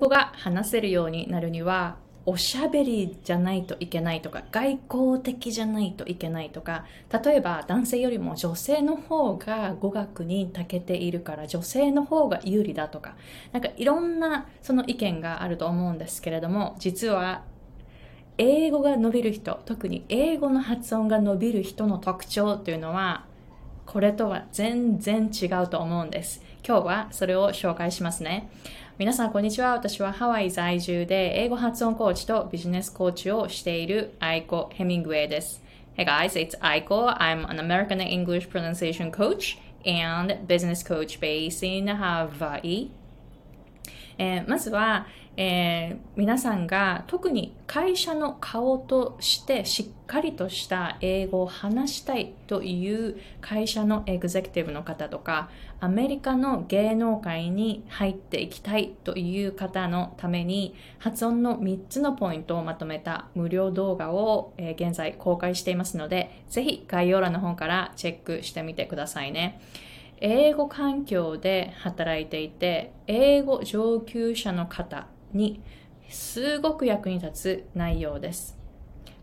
語が話せるようになるにはおしゃべりじゃないといけないとか外交的じゃないといけないとか例えば男性よりも女性の方が語学に長けているから女性の方が有利だとかなんかいろんなその意見があると思うんですけれども実は英語が伸びる人特に英語の発音が伸びる人の特徴というのはこれとは全然違うと思うんです。今日はそれを紹介しますね皆さん、こんにちは。私はハワイ在住で英語発音コーチとビジネスコーチをしているアイコ・ヘミングウェイです。Hey guys, it's Aiko. I'm an American English pronunciation coach and business coach based in Hawaii. えー、まずは、えー、皆さんが特に会社の顔としてしっかりとした英語を話したいという会社のエグゼクティブの方とかアメリカの芸能界に入っていきたいという方のために発音の3つのポイントをまとめた無料動画を、えー、現在公開していますのでぜひ概要欄の方からチェックしてみてくださいね。英語環境で働いていて英語上級者の方にすごく役に立つ内容です。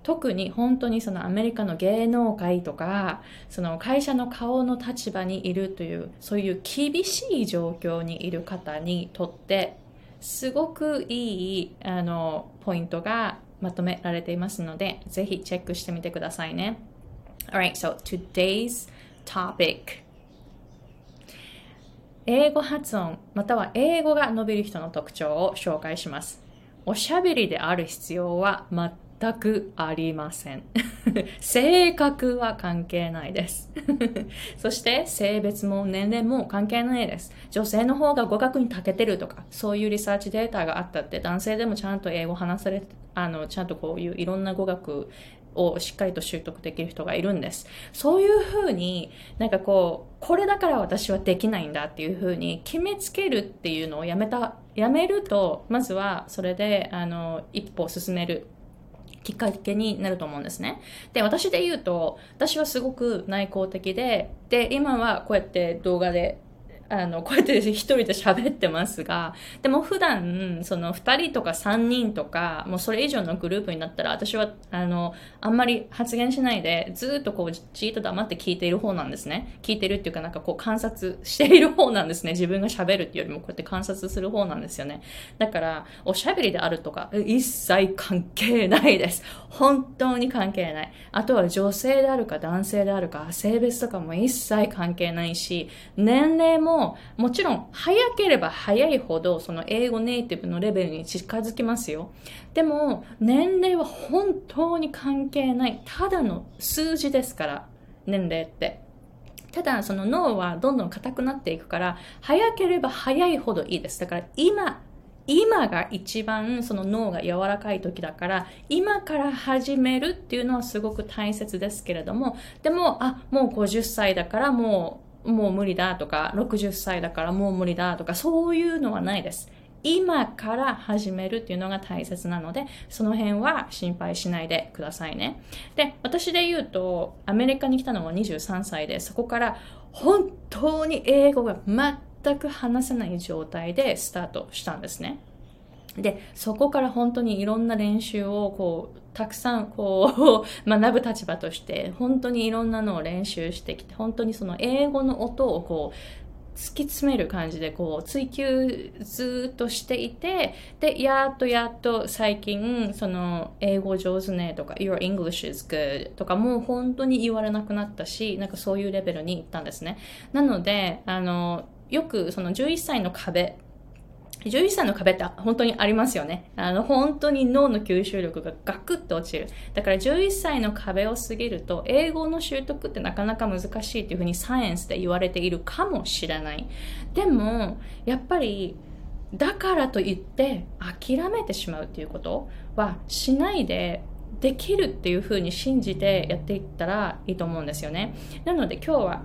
特に本当にそのアメリカの芸能界とかその会社の顔の立場にいるというそういう厳しい状況にいる方にとってすごくいいあのポイントがまとめられていますのでぜひチェックしてみてくださいね。Alright, so today's topic 英語発音または英語が伸びる人の特徴を紹介します。おしゃべりである必要は全くありません。性格は関係ないです。そして性別も年齢も関係ないです。女性の方が語学に長けてるとか、そういうリサーチデータがあったって男性でもちゃんと英語話されあの、ちゃんとこういういろんな語学をしっかりと習得できる人がいるんです。そういうふうになんかこう、これだから私はできないんだっていうふうに決めつけるっていうのをやめた、やめると、まずはそれで、あの、一歩進めるきっかけになると思うんですね。で、私で言うと、私はすごく内向的で、で、今はこうやって動画であの、こうやって一人で喋ってますが、でも普段、その二人とか三人とか、もうそれ以上のグループになったら、私は、あの、あんまり発言しないで、ずっとこう、じっと黙って聞いている方なんですね。聞いてるっていうかなんかこう観察している方なんですね。自分が喋るっていうよりもこうやって観察する方なんですよね。だから、おしゃべりであるとか、一切関係ないです。本当に関係ない。あとは女性であるか男性であるか、性別とかも一切関係ないし、年齢もも、もちろん早ければ早いほどその英語ネイティブのレベルに近づきますよ。でも年齢は本当に関係ない。ただの数字ですから、年齢って。ただその脳はどんどん硬くなっていくから、早ければ早いほどいいです。だから今、今が一番その脳が柔らかい時だから、今から始めるっていうのはすごく大切ですけれども、でも、あ、もう50歳だからもうもう無理だとか、60歳だからもう無理だとか、そういうのはないです。今から始めるっていうのが大切なので、その辺は心配しないでくださいね。で、私で言うと、アメリカに来たのは23歳で、そこから本当に英語が全く話せない状態でスタートしたんですね。で、そこから本当にいろんな練習をこう、たくさんこう 学ぶ立場として本当にいろんなのを練習してきて本当にその英語の音をこう突き詰める感じでこう追求ずっとしていてでやっとやっと最近その英語上手ねとか Your English is good とかもう本当に言われなくなったしなんかそういうレベルに行ったんですね。なのであのよくその11歳の壁11歳の壁って本当にありますよね。あの、本当に脳の吸収力がガクッと落ちる。だから11歳の壁を過ぎると、英語の習得ってなかなか難しいっていうふうにサイエンスで言われているかもしれない。でも、やっぱり、だからといって諦めてしまうっていうことはしないでできるっていうふうに信じてやっていったらいいと思うんですよね。なので今日は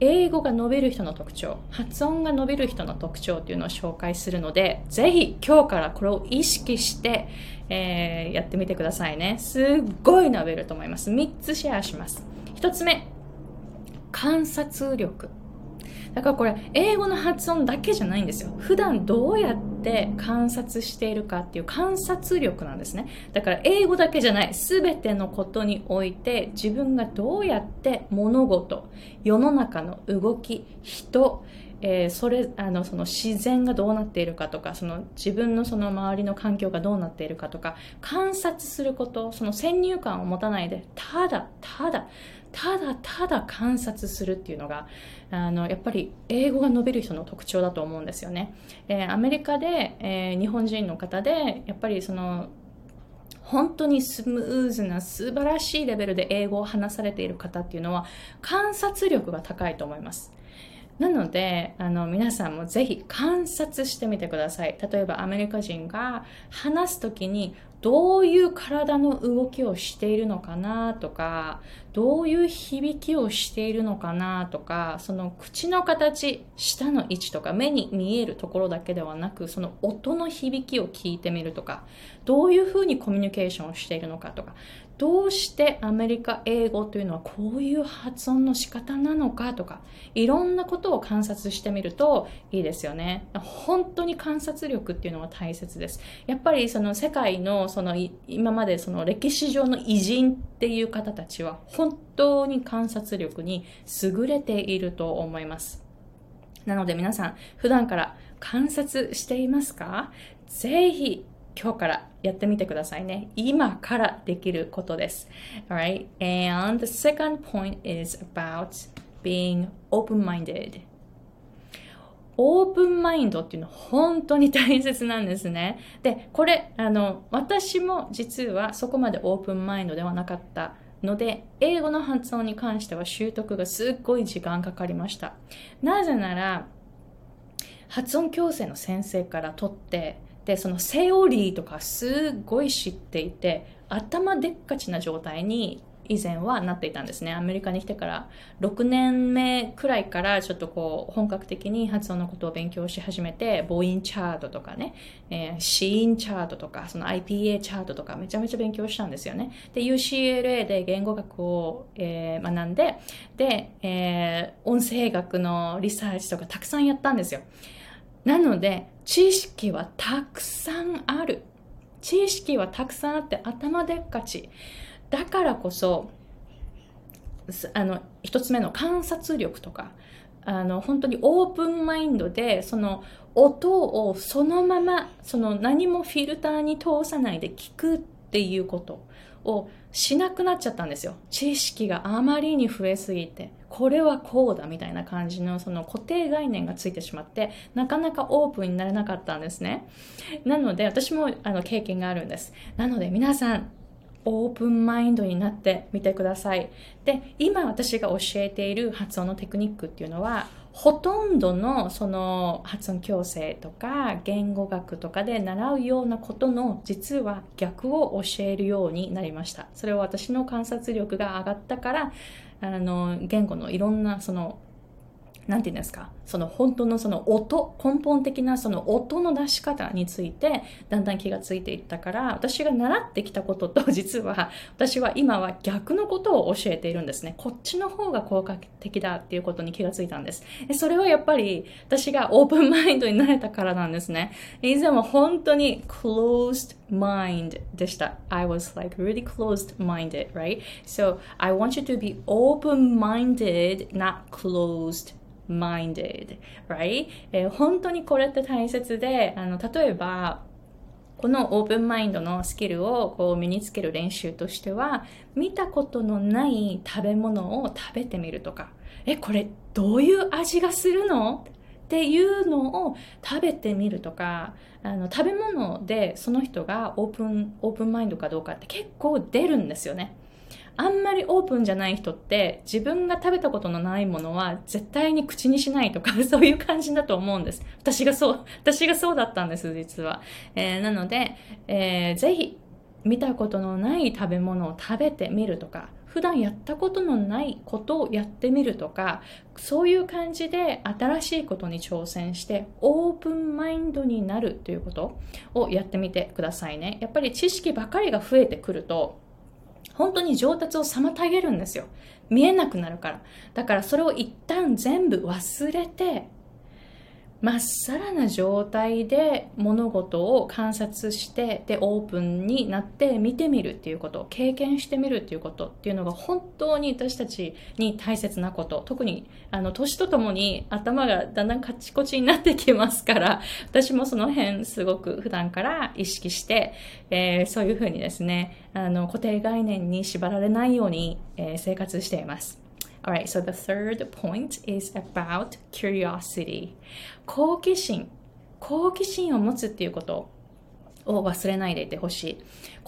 英語が伸びる人の特徴、発音が伸びる人の特徴っていうのを紹介するので、ぜひ今日からこれを意識して、えー、やってみてくださいね。すっごい伸びると思います。3つシェアします。1つ目、観察力。だからこれ英語の発音だけじゃないんですよ。普段どうやって観察しているかっていう観察力なんですね。だから英語だけじゃない。全てのことにおいて自分がどうやって物事世の中の動き人えー、それあのその自然がどうなっているかとかその自分のその周りの環境がどうなっているかとか観察することその先入観を持たないでただただただただ観察するっていうのがあのやっぱり英語が伸びる人の特徴だと思うんですよね。えー、アメリカで、えー、日本人の方でやっぱりその本当にスムーズな素晴らしいレベルで英語を話されている方っていうのは観察力が高いと思います。なので、あの、皆さんもぜひ観察してみてください。例えばアメリカ人が話すときにどういう体の動きをしているのかなとか、どういう響きをしているのかなとか、その口の形、舌の位置とか、目に見えるところだけではなく、その音の響きを聞いてみるとか、どういうふうにコミュニケーションをしているのかとか、どうしてアメリカ英語というのはこういう発音の仕方なのかとか、いろんなことを観察してみるといいですよね。本当に観察力っていうのは大切です。やっぱりその世界のその今までその歴史上の偉人っていう方たちは本当に観察力に優れていると思います。なので皆さん普段から観察していますか？ぜひ今日からやってみてくださいね。今からできることです。Alright? And the second point is about being open-minded. オープンマインドっていうのは本当に大切なんですね。で、これ、あの、私も実はそこまでオープンマインドではなかったので、英語の発音に関しては習得がすっごい時間かかりました。なぜなら、発音矯正の先生から取って、でそのセオリーとかすごい知っていて頭でっかちな状態に以前はなっていたんですね。アメリカに来てから6年目くらいからちょっとこう本格的に発音のことを勉強し始めて、母音チャートとかね、えー、子音チャートとか、その IPA チャートとかめちゃめちゃ勉強したんですよね。で、UCLA で言語学を、えー、学んで、で、えー、音声学のリサーチとかたくさんやったんですよ。なので、知識はたくさんある。知識はたくさんあって頭でっかち。だからこそ、あの、一つ目の観察力とか、あの、本当にオープンマインドで、その音をそのまま、その何もフィルターに通さないで聞くっていうことをしなくなっちゃったんですよ。知識があまりに増えすぎて。これはこうだみたいな感じのその固定概念がついてしまってなかなかオープンになれなかったんですねなので私もあの経験があるんですなので皆さんオープンマインドになってみてくださいで今私が教えている発音のテクニックっていうのはほとんどのその発音矯正とか言語学とかで習うようなことの実は逆を教えるようになりました。それは私の観察力が上がったからあの言語のいろんなそのなんて言うんですか、その本当のその音、根本的なその音の出し方について、だんだん気がついていったから、私が習ってきたことと、実は、私は今は逆のことを教えているんですね。こっちの方が効果的だっていうことに気がついたんです。それはやっぱり、私がオープンマインドになれたからなんですね。以前は本当に closed mind でした。I was like really closed minded, right? So I want you to be open minded, not closed minded, right? えー、本当にこれって大切で、あの、例えば、このオープンマインドのスキルをこう身につける練習としては、見たことのない食べ物を食べてみるとか、え、これどういう味がするのっていうのを食べてみるとか、あの食べ物でその人がオープン、オープンマインドかどうかって結構出るんですよね。あんまりオープンじゃない人って自分が食べたことのないものは絶対に口にしないとか そういう感じだと思うんです。私がそう、私がそうだったんです、実は。えー、なので、えー、ぜひ見たことのない食べ物を食べてみるとか、普段やったことのないことをやってみるとか、そういう感じで新しいことに挑戦してオープンマインドになるということをやってみてくださいね。やっぱり知識ばかりが増えてくると、本当に上達を妨げるんですよ。見えなくなるから。だからそれを一旦全部忘れて、まっさらな状態で物事を観察してでオープンになって見てみるっていうこと経験してみるっていうことっていうのが本当に私たちに大切なこと特にあの年とともに頭がだんだんカチコチになってきますから 私もその辺すごく普段から意識して、えー、そういうふうにですねあの固定概念に縛られないように、えー、生活しています。Alright, so the third point is about curiosity. 好奇心。好奇心を持つっていうことを忘れないでいてほしい。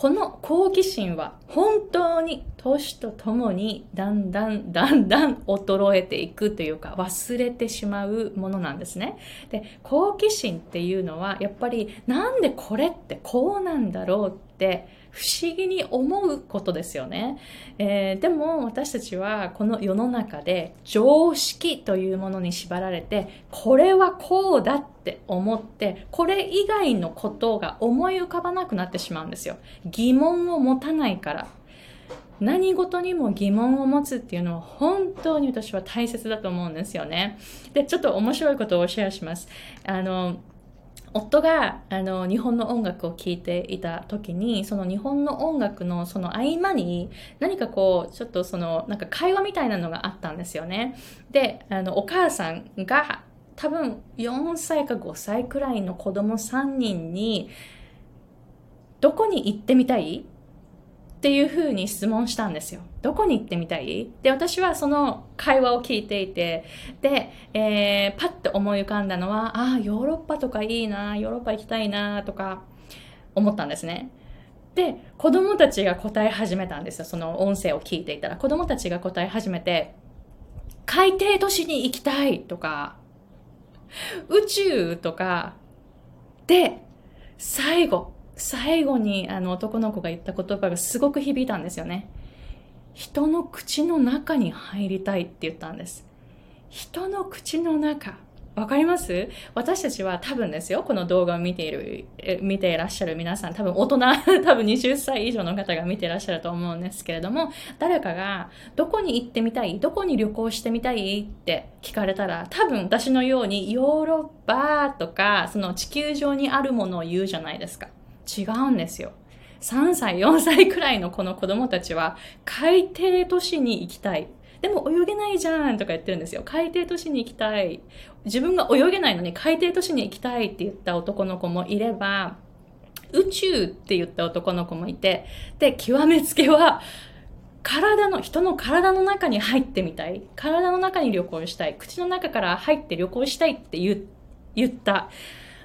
この好奇心は本当に年とともにだんだんだんだん衰えていくというか忘れてしまうものなんですね。で、好奇心っていうのはやっぱりなんでこれってこうなんだろうって不思議に思うことですよね、えー、でも私たちはこの世の中で常識というものに縛られてこれはこうだって思ってこれ以外のことが思い浮かばなくなってしまうんですよ疑問を持たないから何事にも疑問を持つっていうのは本当に私は大切だと思うんですよね。で、ちょっと面白いことをシェアします。あの、夫があの日本の音楽を聴いていた時にその日本の音楽のその合間に何かこうちょっとそのなんか会話みたいなのがあったんですよねであのお母さんが多分4歳か5歳くらいの子供3人にどこに行ってみたい？っていうふうに質問したんですよ。どこに行ってみたい？で、私はその会話を聞いていて、で、えー、パッと思い浮かんだのは、ああ、ヨーロッパとかいいな、ヨーロッパ行きたいな、とか思ったんですね。で、子供たちが答え始めたんですよ。その音声を聞いていたら。子供たちが答え始めて、海底都市に行きたいとか、宇宙とか、で、最後、最後にあの男の子が言った言葉がすごく響いたんですよね。人の口の中に入りたいって言ったんです。人の口の中。わかります？私たちは多分ですよ、この動画を見ている、見ていらっしゃる皆さん、多分大人、多分20歳以上の方が見ていらっしゃると思うんですけれども、誰かがどこに行ってみたい？どこに旅行してみたいって聞かれたら、多分私のようにヨーロッパとか、その地球上にあるものを言うじゃないですか。違うんですよ。3歳、4歳くらいのこの子供たちは海底都市に行きたい。でも泳げないじゃんとか言ってるんですよ。海底都市に行きたい。自分が泳げないのに海底都市に行きたいって言った男の子もいれば、宇宙って言った男の子もいて、で、極めつけは、体の、人の体の中に入ってみたい。体の中に旅行したい。口の中から入って旅行したいって言言った。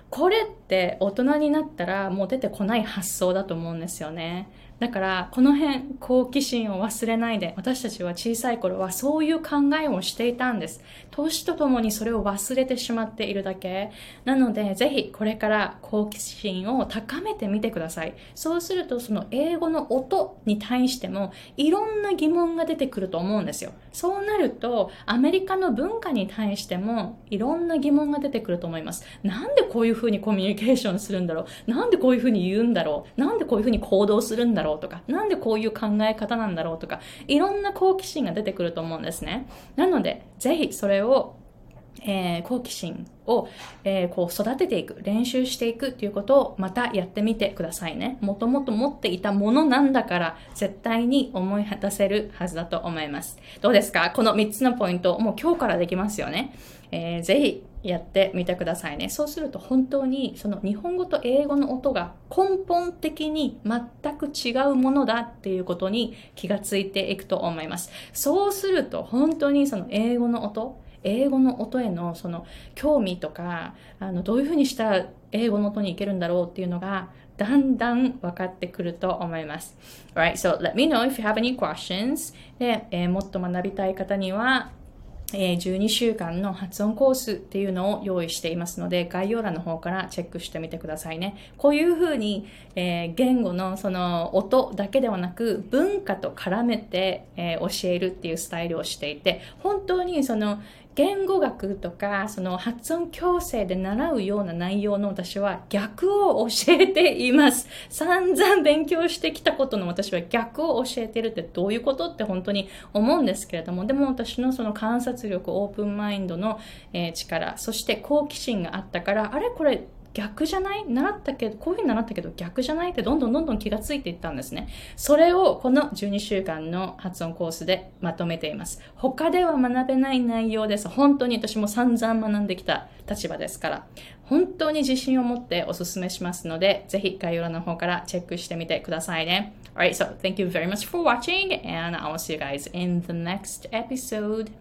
これって大人になったらもう出てこない発想だと思うんですよね。だからこの辺好奇心を忘れないで私たちは小さい頃はそういう考えをしていたんです。年とともにそれを忘れてしまっているだけ。なのでぜひこれから好奇心を高めてみてください。そうするとその英語の音に対してもいろんな疑問が出てくると思うんですよ。そうなるとアメリカの文化に対してもいろんな疑問が出てくると思います。なんでこういうふうにコミュニケーションするんだろう。なんでこういうふうに言うんだろう。なんでこういうふうに行動するんだろう。ろうとか、なんでこういう考え方なんだろうとか、いろんな好奇心が出てくると思うんですね。なので、ぜひそれをえー、好奇心を、えー、こう育てていく、練習していくっていうことをまたやってみてくださいね。もともと持っていたものなんだから絶対に思い出せるはずだと思います。どうですか？この3つのポイント、もう今日からできますよね。えー、ぜひやってみてくださいね。そうすると本当にその日本語と英語の音が根本的に全く違うものだっていうことに気がついていくと思います。そうすると本当にその英語の音、英語の音へのその興味とか、あのどういうふうにしたら英語の音に行けるんだろうっていうのがだんだん分かってくると思います。Alright, so let me know if you have any questions. で、えー、もっと学びたい方にはえ12週間の発音コースっていうのを用意していますので、概要欄の方からチェックしてみてくださいね。こういうふうに、え、言語のその音だけではなく、文化と絡めて、え、教えるっていうスタイルをしていて、本当にその言語学とか、その発音矯正で習うような内容の私は逆を教えています。散々勉強してきたことの私は逆を教えてるってどういうことって本当に思うんですけれども、でも私のその観察力、オープンマインドの、え力、そして好奇心があったから、あれこれ逆じゃない？習ったけど、こういうふうに習ったけど逆じゃない？ってどんどんどんどん気がついていったんですね。それをこの12週間の発音コースでまとめています。他では学べない内容です。本当に私も散々学んできた立場ですから、本当に自信を持ってお勧めしますので、ぜひ概要欄の方からチェックしてみてくださいね。Alright, so thank you very much for watching and I will see you guys in the next episode.